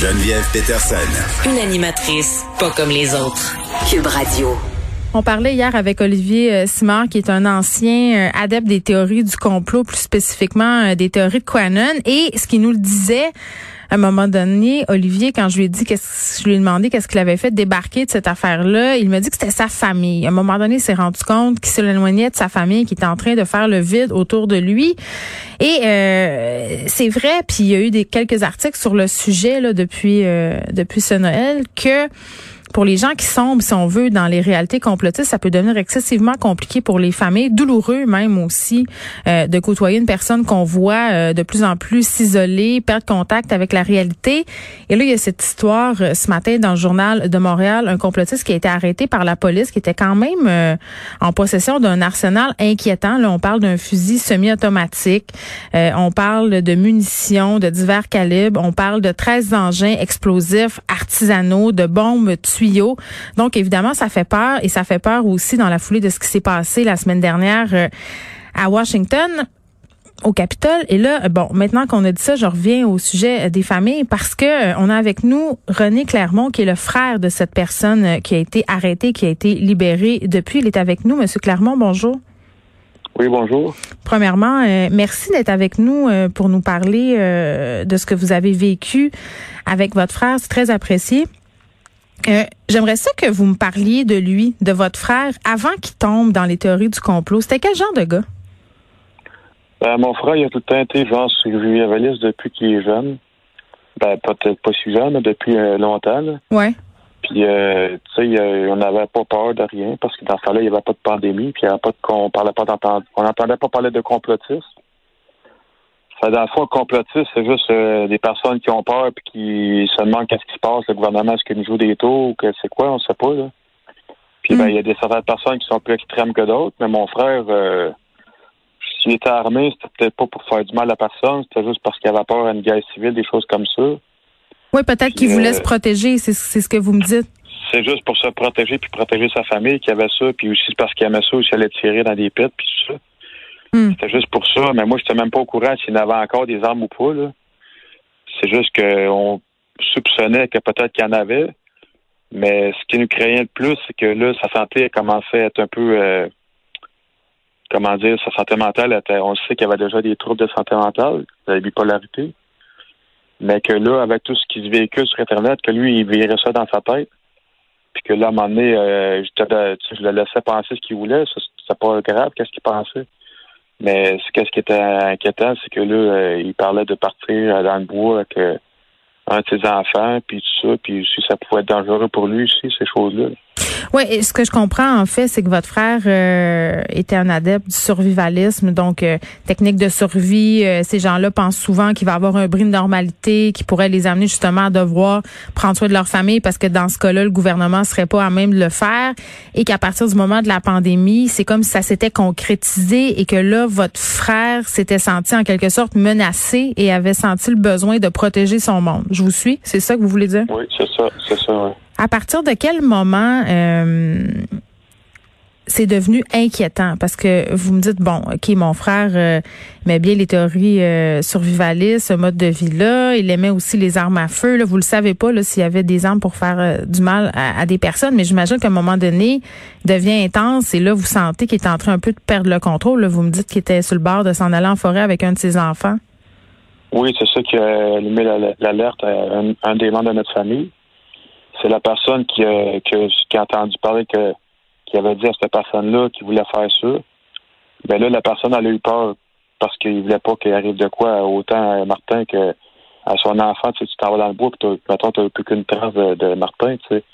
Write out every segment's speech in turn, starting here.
Geneviève Peterson. Une animatrice pas comme les autres. Cube Radio. On parlait hier avec Olivier euh, Simard, qui est un ancien euh, adepte des théories du complot, plus spécifiquement euh, des théories de Quanon. Et ce qu'il nous le disait, à un moment donné, Olivier, quand je lui ai dit qu'est-ce je lui ai demandé qu'est-ce qu'il avait fait débarquer de cette affaire-là, il m'a dit que c'était sa famille. À un moment donné, il s'est rendu compte qu'il s'éloignait de sa famille, qui était en train de faire le vide autour de lui. Et euh, c'est vrai, puis il y a eu des quelques articles sur le sujet là depuis euh, depuis ce Noël que pour les gens qui sombrent, si on veut, dans les réalités complotistes, ça peut devenir excessivement compliqué pour les familles, douloureux même aussi, euh, de côtoyer une personne qu'on voit euh, de plus en plus s'isoler, perdre contact avec la réalité. Et là, il y a cette histoire euh, ce matin dans le journal de Montréal, un complotiste qui a été arrêté par la police, qui était quand même en possession d'un arsenal inquiétant. Là, on parle d'un fusil semi-automatique, on parle de munitions de divers calibres, on parle de 13 engins explosifs artisanaux, de bombes tuyaux. Donc, évidemment, ça fait peur et ça fait peur aussi dans la foulée de ce qui s'est passé la semaine dernière euh, à Washington au Capitole. Et là, bon, maintenant qu'on a dit ça, je reviens au sujet des familles parce que euh, on a avec nous René Clermont, qui est le frère de cette personne euh, qui a été arrêtée, qui a été libérée depuis. Il est avec nous. Monsieur Clermont, bonjour. Oui, bonjour. Premièrement, merci d'être avec nous pour nous parler de ce que vous avez vécu avec votre frère. C'est très apprécié. Euh, j'aimerais ça que vous me parliez de lui, de votre frère, avant qu'il tombe dans les théories du complot. C'était quel genre de gars? Ben, mon frère, il a tout le temps été genre survivaliste depuis qu'il est jeune. Ben, peut-être pas si jeune, mais depuis euh, longtemps. Là. Ouais. Puis, euh, tu sais, on n'avait pas peur de rien parce que dans ce temps-là, il n'y avait pas de pandémie, puis il y avait pas de, on parlait pas on n'entendait pas parler de complotisme. Ça, dans le fond, complotiste, c'est juste euh, des personnes qui ont peur et qui se demandent qu'est-ce qui se passe, le gouvernement, est-ce qu'il nous joue des tours ou que c'est quoi, on sait pas, là. Puis ben, hmm. il y a des certaines personnes qui sont plus extrêmes que d'autres, mais mon frère, euh, s'il était armé, c'était peut-être pas pour faire du mal à personne, c'était juste parce qu'il avait peur à une guerre civile, des choses comme ça. Oui, peut-être qu'il voulait se protéger, c'est ce que vous me dites. C'est juste pour se protéger puis protéger sa famille qui avait ça, puis aussi parce qu'il aimait ça, aussi allait tirer dans des pits puis tout ça. Hmm. C'était juste pour ça. Mais moi, je n'étais même pas au courant s'il y en avait encore des armes ou pas. C'est juste qu'on soupçonnait que peut-être qu'il y en avait. Mais ce qui nous craignait le plus, c'est que là, sa santé commençait à être un peu euh, comment dire, sa santé mentale était, on sait qu'il y avait déjà des troubles de santé mentale, de la bipolarité. Mais que là, avec tout ce qui se véhicule sur Internet, que lui, il verrait ça dans sa tête. Puis que là, à un moment donné, euh, je, le laissais penser ce qu'il voulait. C'est pas grave, qu'est-ce qu'il pensait. Mais ce qui était inquiétant, c'est que là, euh, il parlait de partir dans le bois avec euh, un de ses enfants, puis tout ça, puis si ça pouvait être dangereux pour lui aussi, ces choses-là. Oui, ce que je comprends en fait, c'est que votre frère euh, était un adepte du survivalisme, donc euh, technique de survie. Euh, ces gens-là pensent souvent qu'il va avoir un brin de normalité qui pourrait les amener justement à devoir prendre soin de leur famille parce que dans ce cas-là, le gouvernement serait pas à même de le faire et qu'à partir du moment de la pandémie, c'est comme si ça s'était concrétisé et que là, votre frère s'était senti en quelque sorte menacé et avait senti le besoin de protéger son monde. Je vous suis, c'est ça que vous voulez dire? Oui, c'est ça, c'est ça. Oui. À partir de quel moment euh, c'est devenu inquiétant? Parce que vous me dites, bon, OK, mon frère euh, aimait bien les théories euh, survivalistes, ce mode de vie-là. Il aimait aussi les armes à feu. Là. Vous le savez pas s'il y avait des armes pour faire euh, du mal à, des personnes, mais j'imagine qu'à un moment donné, devient intense et là, vous sentez qu'il est en train un peu de perdre le contrôle. Vous me dites qu'il était sur le bord de s'en aller en forêt avec un de ses enfants. Oui, c'est ça qui a allumé l'alerte à un des membres de notre famille c'est la personne qui a, qui a entendu parler que qui avait dit à cette personne-là qu'il voulait faire ça. Mais ben là, la personne elle a eu peur parce qu'il voulait pas qu'il arrive de quoi autant à Martin que à son enfant. Tu, sais, tu t'en vas dans le bois, puis mettons, tu n'as plus qu'une trace de, Martin. Tu sais.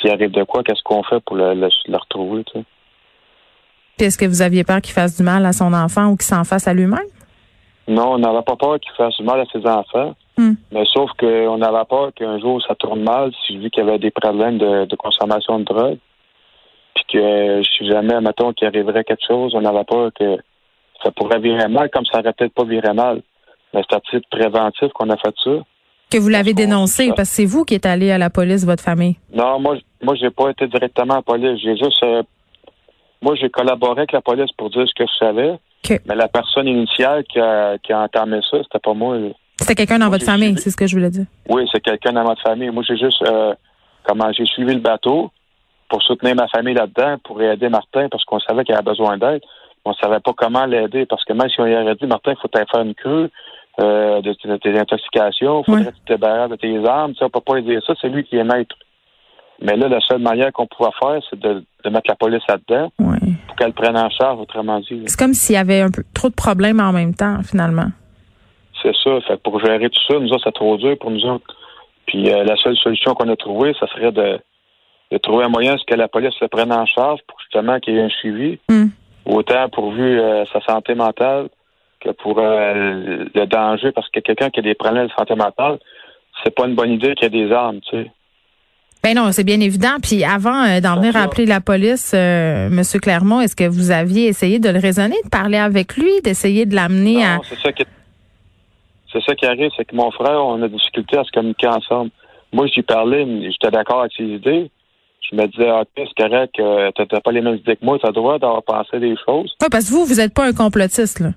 S'il arrive de quoi, qu'est-ce qu'on fait pour le, le, retrouver? Tu sais? est-ce que vous aviez peur qu'il fasse du mal à son enfant ou qu'il s'en fasse à lui-même? Non, on n'avait pas peur qu'il fasse mal à ses enfants. Hmm. Mais sauf qu'on avait peur qu'un jour ça tourne mal si je vis qu'il y avait des problèmes de, de consommation de drogue. Puis que si jamais, mettons, qu'il arriverait quelque chose, on avait peur que ça pourrait virer mal, comme ça aurait peut-être pas viré mal. Mais c'est à titre préventif qu'on a fait ça. Que vous l'avez dénoncé, parce que c'est vous qui êtes allé à la police, votre famille. Non, moi, moi, j'ai pas été directement à la police. J'ai juste, euh, moi, j'ai collaboré avec la police pour dire ce que je savais. Mais la personne initiale qui a, qui a entamé ça, c'était pas moi. C'était quelqu'un dans Moi, votre famille, suivi. c'est ce que je voulais dire. Oui, c'est quelqu'un dans notre famille. Moi, j'ai juste, euh, comment, j'ai suivi le bateau pour soutenir ma famille là-dedans, pour aider Martin, parce qu'on savait qu'il avait besoin d'aide. On savait pas comment l'aider, parce que même si on lui avait dit, Martin, il faut faire une cure euh, de, de tes intoxications, il faudrait Ouais. que tu te débarrasses de tes armes, tu sais, on peut pas lui dire ça, c'est lui qui est maître. Mais là, la seule manière qu'on pouvait faire, c'est de, de mettre la police là-dedans pour qu'elle prenne en charge, autrement dit. C'est comme s'il y avait un peu trop de problèmes en même temps, finalement. C'est ça. Fait que pour gérer tout ça, nous autres, c'est trop dur pour nous autres. Puis euh, la seule solution qu'on a trouvée, ça serait de, de trouver un moyen à ce que la police le prenne en charge pour justement qu'il y ait un suivi, Hmm. autant pourvu euh, sa santé mentale que pour euh, le danger, parce que quelqu'un qui a des problèmes de santé mentale, c'est pas une bonne idée qu'il y ait des armes, tu sais. Ben non, c'est bien évident. Puis avant euh, d'en venir appeler la police, euh, Monsieur Clermont, est-ce que vous aviez essayé de le raisonner, de parler avec lui, d'essayer de l'amener à c'est ça qui c'est ça qui arrive, c'est que mon frère, on a des difficultés à se communiquer ensemble. Moi, j'y parlais, j'étais d'accord avec ses idées. Je me disais, ah, ok, c'est correct, euh, t'as pas les mêmes idées que moi, t'as le droit d'avoir pensé des choses. Ouais, parce que vous, vous n'êtes pas un complotiste, là.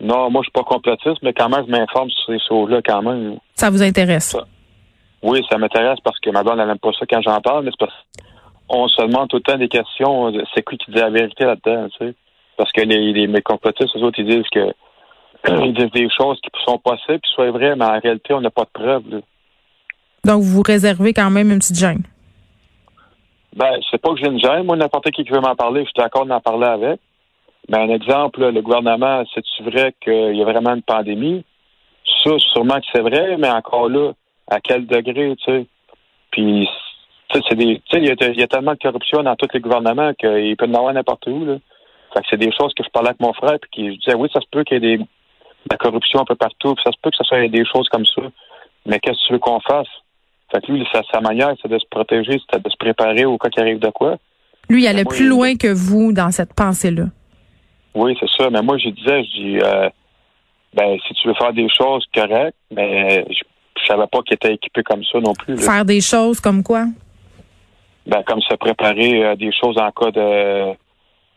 Non, moi, je suis pas complotiste, mais quand même, je m'informe sur ces choses-là quand même. Ça vous intéresse? Ça. Oui, ça m'intéresse parce que ma blonde, elle n'aime pas ça quand j'en parle, mais c'est parce qu'on se demande tout le temps des questions, c'est qui qui dit la vérité là-dedans, tu sais? Parce que les, les mes complotistes, eux autres, ils disent que des choses qui sont possibles, qui soient vraies, mais en réalité, on n'a pas de preuves. là. Donc, vous vous réservez quand même une petite gêne? Ben, c'est pas que j'ai une gêne. Moi, n'importe qui qui veut m'en parler, je suis d'accord d'en parler avec. Mais un exemple, là, le gouvernement, c'est-tu vrai qu'il y a vraiment une pandémie? Ça, sûrement que c'est vrai, mais encore là, à quel degré, tu sais? Puis, tu sais, c'est des, tu sais, il y, a- il y a tellement de corruption dans tous les gouvernements qu'il peut y en avoir n'importe où, là. Fait que c'est des choses que je parlais avec mon frère, puis qui, je disais, oui, ça se peut qu'il y ait des, de la corruption un peu partout, puis ça se peut que ce soit des choses comme ça. Mais qu'est-ce que tu veux qu'on fasse? Fait que lui, sa, sa manière, c'est de se protéger, c'est de se préparer au cas qu'il arrive de quoi. Lui, il allait Moi, plus loin que vous dans cette pensée-là. Oui, c'est ça. Mais moi, je disais, je dis, euh, ben, si tu veux faire des choses correctes, mais je, je savais pas qu'il était équipé comme ça non plus. là. Faire des choses comme quoi? Ben, comme se préparer euh, des choses en cas de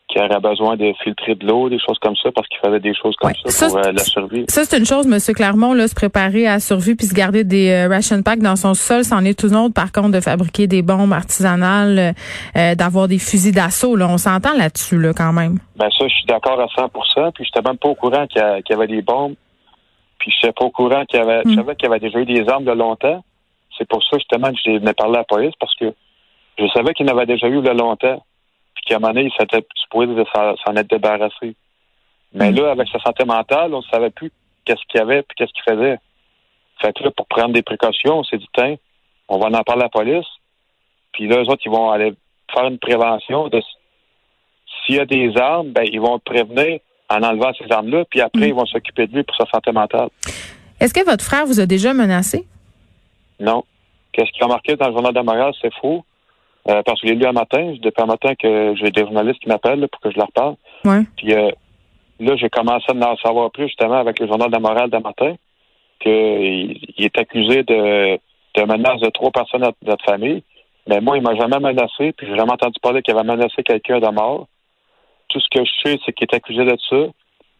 qui aurait besoin de filtrer de l'eau, des choses comme ça, parce qu'il faisait des choses comme Ouais. ça, Ça, pour euh, la survie. Ça, c'est une chose, Monsieur Clermont, là, se préparer à survivre puis se garder des euh, ration packs dans son sol. C'en est tout autre, par contre, de fabriquer des bombes artisanales, euh, d'avoir des fusils d'assaut. Là, on s'entend là-dessus, là, quand même. Ben ça, je suis d'accord à 100 Puis j'étais même pas au courant qu'il y, avait des bombes. Puis je pas au courant qu'il y avait. Je Mm. savais qu'il y avait déjà eu des armes de longtemps. C'est pour ça justement que j'ai parler à la police parce que je savais qu'il y en avait déjà eu de longtemps. Puis un moment donné, il s'était supposé de s'en être débarrassé. Mais Mm. là, avec sa santé mentale, on ne savait plus qu'est-ce qu'il y avait puis qu'est-ce qu'il faisait. Fait que là, pour prendre des précautions, on s'est dit, tiens, on va en parler à la police. Puis là, eux autres, ils vont aller faire une prévention de s'il y a des armes, ben, ils vont le prévenir en enlevant ces armes-là, puis après, Mm. ils vont s'occuper de lui pour sa santé mentale. Est-ce que votre frère vous a déjà menacé? Non. Qu'est-ce qu'il a marqué dans le journal de Montréal, c'est faux. Euh, parce que je l'ai lu un matin. Depuis un matin que j'ai des journalistes qui m'appellent pour que je leur parle. Ouais. Puis euh, là, j'ai commencé à en savoir plus justement avec le journal de Montréal de matin qu'il il est accusé de, de menace de trois personnes de notre famille. Mais moi, il m'a jamais menacé, puis j'ai jamais entendu parler qu'il avait menacé quelqu'un de mort. Tout ce que je sais, c'est qu'il est accusé de ça.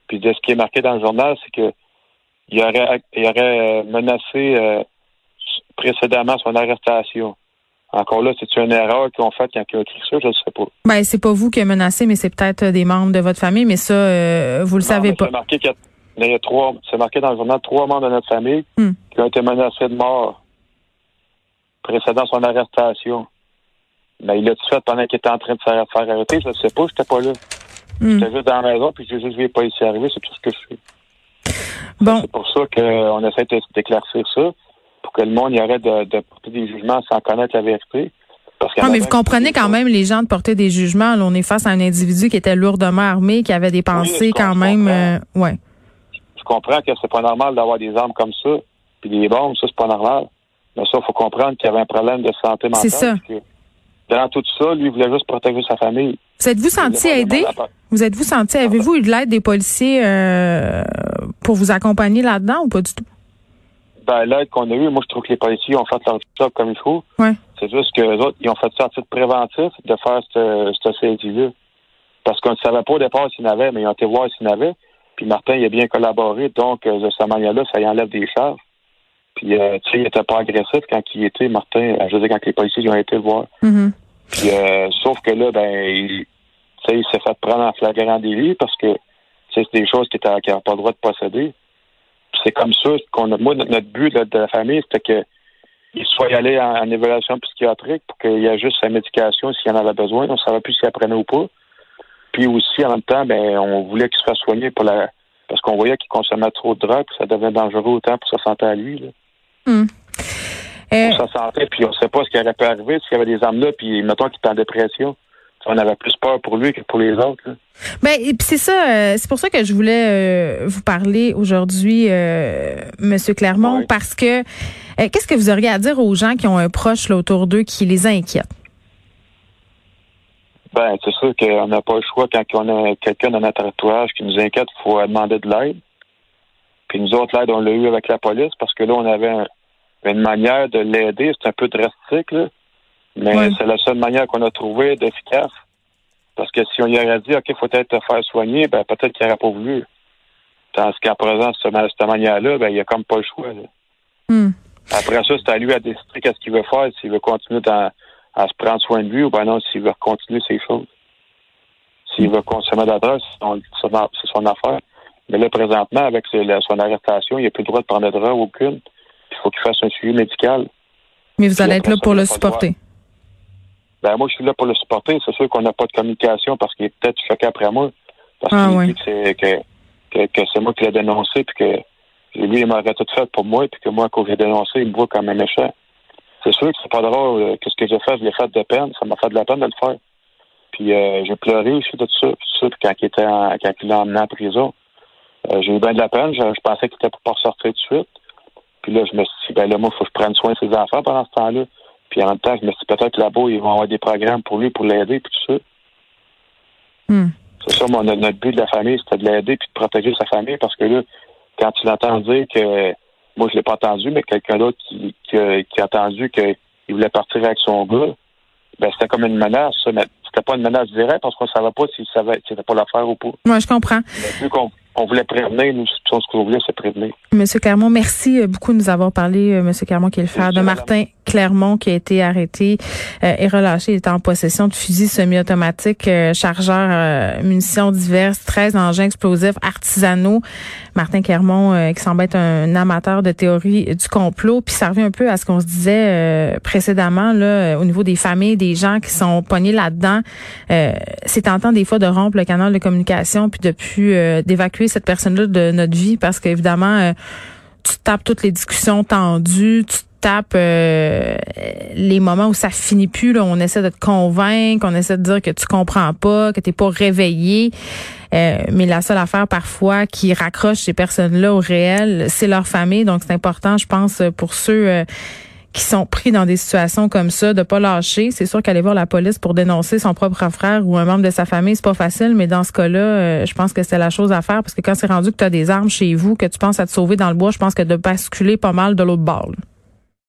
Puis de ce qui est marqué dans le journal, c'est que il aurait, il aurait euh, menacé euh, précédemment son arrestation. Encore là, c'est une erreur qu'ils ont faite quand ils ont écrit ça, je ne sais pas. Ben, c'est pas vous qui a menacé, mais c'est peut-être euh, des membres de votre famille, mais ça, euh, vous le Non, savez pas. C'est marqué, qu'il y a- il y a trois, c'est marqué dans le journal trois membres de notre famille Hmm. qui ont été menacés de mort précédant son arrestation. Mais il l'a fait pendant qu'il était en train de se faire arrêter. Je ne sais pas, je n'étais pas là. Hmm. J'étais juste dans la maison, puis j'ai juste vu pas ici arriver, c'est tout ce que je sais. Bon, C'est pour ça qu'on essaie de- d'éclaircir ça, pour que le monde y arrête de, de porter des jugements sans connaître la vérité. Parce Ah, mais vous comprenez quand même les gens de porter des jugements. Là, on est face à un individu qui était lourdement armé, qui avait des pensées je quand même. euh, ouais. comprends que c'est pas normal d'avoir des armes comme ça, puis des bombes, ça, c'est pas normal. Mais ça, il faut comprendre qu'il y avait un problème de santé mentale. C'est ça. Dans tout ça, lui, il voulait juste protéger sa famille. Vous êtes-vous senti aidé? Vous êtes-vous senti, avez-vous eu de l'aide des policiers euh, pour vous accompagner là-dedans ou pas du tout? L'aide qu'on a eue, moi, je trouve que les policiers ont fait leur job comme il faut. Ouais. C'est juste que les autres, ils ont fait ça à titre préventif de faire cette, cette saisie-là. Parce qu'on ne savait pas au départ s'il y en avait, mais ils ont été voir s'il y en avait. Puis Martin, il a bien collaboré. Donc, euh, de cette manière-là, ça y enlève des charges. Puis, euh, tu sais, il était pas agressif quand il était, Martin, euh, je veux dire, quand les policiers ils ont été le voir. Mhm. Puis, euh, sauf que là, ben, il, tu sais, il s'est fait prendre en flagrant délit parce que, c'est des choses qu'il n'avait pas le droit de posséder. C'est comme ça qu'on a, moi, notre but de la famille, c'était que il soit allé en, en évaluation psychiatrique pour qu'il y ait juste sa médication s'il en avait besoin. On ne savait plus s'il apprenait ou pas. Puis aussi, en même temps, ben, on voulait qu'il se fasse soigner pour la, parce qu'on voyait qu'il consommait trop de drogue, ça devenait dangereux autant pour sa santé à lui. Là. Euh, Pour sa santé, puis on ne sait pas ce qui aurait pu arriver s'il y avait des armes là, puis mettons qu'il était en dépression. On avait plus peur pour lui que pour les autres. là. Ben, et puis c'est ça, euh, c'est pour ça que je voulais euh, vous parler aujourd'hui, euh, Monsieur Clermont, Oui. parce que euh, qu'est-ce que vous auriez à dire aux gens qui ont un proche là, autour d'eux qui les inquiète? Ben, c'est sûr qu'on n'a pas le choix quand on a quelqu'un dans notre entourage qui nous inquiète, il faut demander de l'aide. Puis nous autres, l'aide, on l'a eu avec la police parce que là, on avait un- une manière de l'aider. C'est un peu drastique, là. Mais Ouais. c'est la seule manière qu'on a trouvé d'efficace. Parce que si on y aurait dit, OK, il faut peut-être te faire soigner, ben peut-être qu'il n'aurait pas voulu. Tandis qu'en présent, cette, ma- cette manière-là, ben il n'y a comme pas le choix. Hmm. Après ça, c'est à lui à décider qu'est-ce qu'il veut faire, s'il veut continuer dans- à se prendre soin de lui ou ben non, s'il veut continuer ses choses. S'il veut consommer de la drogue, c'est son, affaire. Mais là, présentement, avec son arrestation, il n'a plus le droit de prendre de drogue aucune. Il faut qu'il fasse un suivi médical. Mais vous allez être là pour le supporter. Ben moi, je suis là pour le supporter. C'est sûr qu'on n'a pas de communication parce qu'il est peut-être choqué après moi. Parce Ah, qu'il ouais. dit que c'est que, que, que c'est moi qui l'ai dénoncé puis que lui, il m'aurait tout fait pour moi, puis que moi, quand j'ai dénoncé, il me voit comme un méchant. C'est sûr que c'est pas drôle. euh, que ce que j'ai fait, je l'ai fait de peine. Ça m'a fait de la peine de le faire. Puis euh, j'ai pleuré aussi de tout ça. Puis tout ça, puis quand il était en, quand il l'a emmené en prison, euh, j'ai eu bien de la peine. Je, je pensais qu'il était pour pas ressortir tout de suite. Puis là, je me suis dit, ben là, moi, il faut que je prenne soin de ses enfants pendant ce temps-là. Puis en je me suis dit, peut-être là-bas, ils vont avoir des programmes pour lui, pour l'aider, puis tout ça. Hmm. C'est ça, mon, notre but de la famille, c'était de l'aider puis de protéger sa famille parce que là, quand tu l'entends dire que, moi je l'ai pas entendu, mais quelqu'un d'autre qui, qui, a- qui a entendu qu'il voulait partir avec son gars, ben c'était comme une menace, ça, mais c'était pas une menace directe parce qu'on savait pas s'il c'était pas l'affaire ou pas. Moi, je comprends. Mais vu qu'on on voulait prévenir, nous, tout ce qu'on voulait, c'est prévenir. Monsieur Clermont, merci euh, beaucoup de nous avoir parlé, euh, Monsieur Clermont, qui est le frère de Martin Clermont, qui a été arrêté euh, et relâché. Il était en possession de fusils semi-automatiques, euh, chargeurs, euh, munitions diverses, 13 engins explosifs artisanaux. Martin Clermont, euh, qui semble être un amateur de théorie du complot. Puis ça revient un peu à ce qu'on se disait euh, précédemment, là, euh, au niveau des familles, des gens qui sont pognés là-dedans. C'est tentant des fois de rompre le canal de communication puis de plus d'évacuer cette personne-là de notre vie parce qu'évidemment, tu tapes toutes les discussions tendues, tu tapes euh, les moments où ça finit plus, là, on essaie de te convaincre, on essaie de dire que tu comprends pas, que t'es pas réveillé. Euh, mais la seule affaire parfois qui raccroche ces personnes-là au réel, c'est leur famille. Donc c'est important, je pense, pour ceux euh, qui sont pris dans des situations comme ça, de pas lâcher. C'est sûr qu'aller voir la police pour dénoncer son propre frère ou un membre de sa famille, c'est pas facile, mais dans ce cas-là, je pense que c'est la chose à faire parce que quand c'est rendu que tu as des armes chez vous, que tu penses à te sauver dans le bois, je pense que de basculer pas mal de l'autre bord.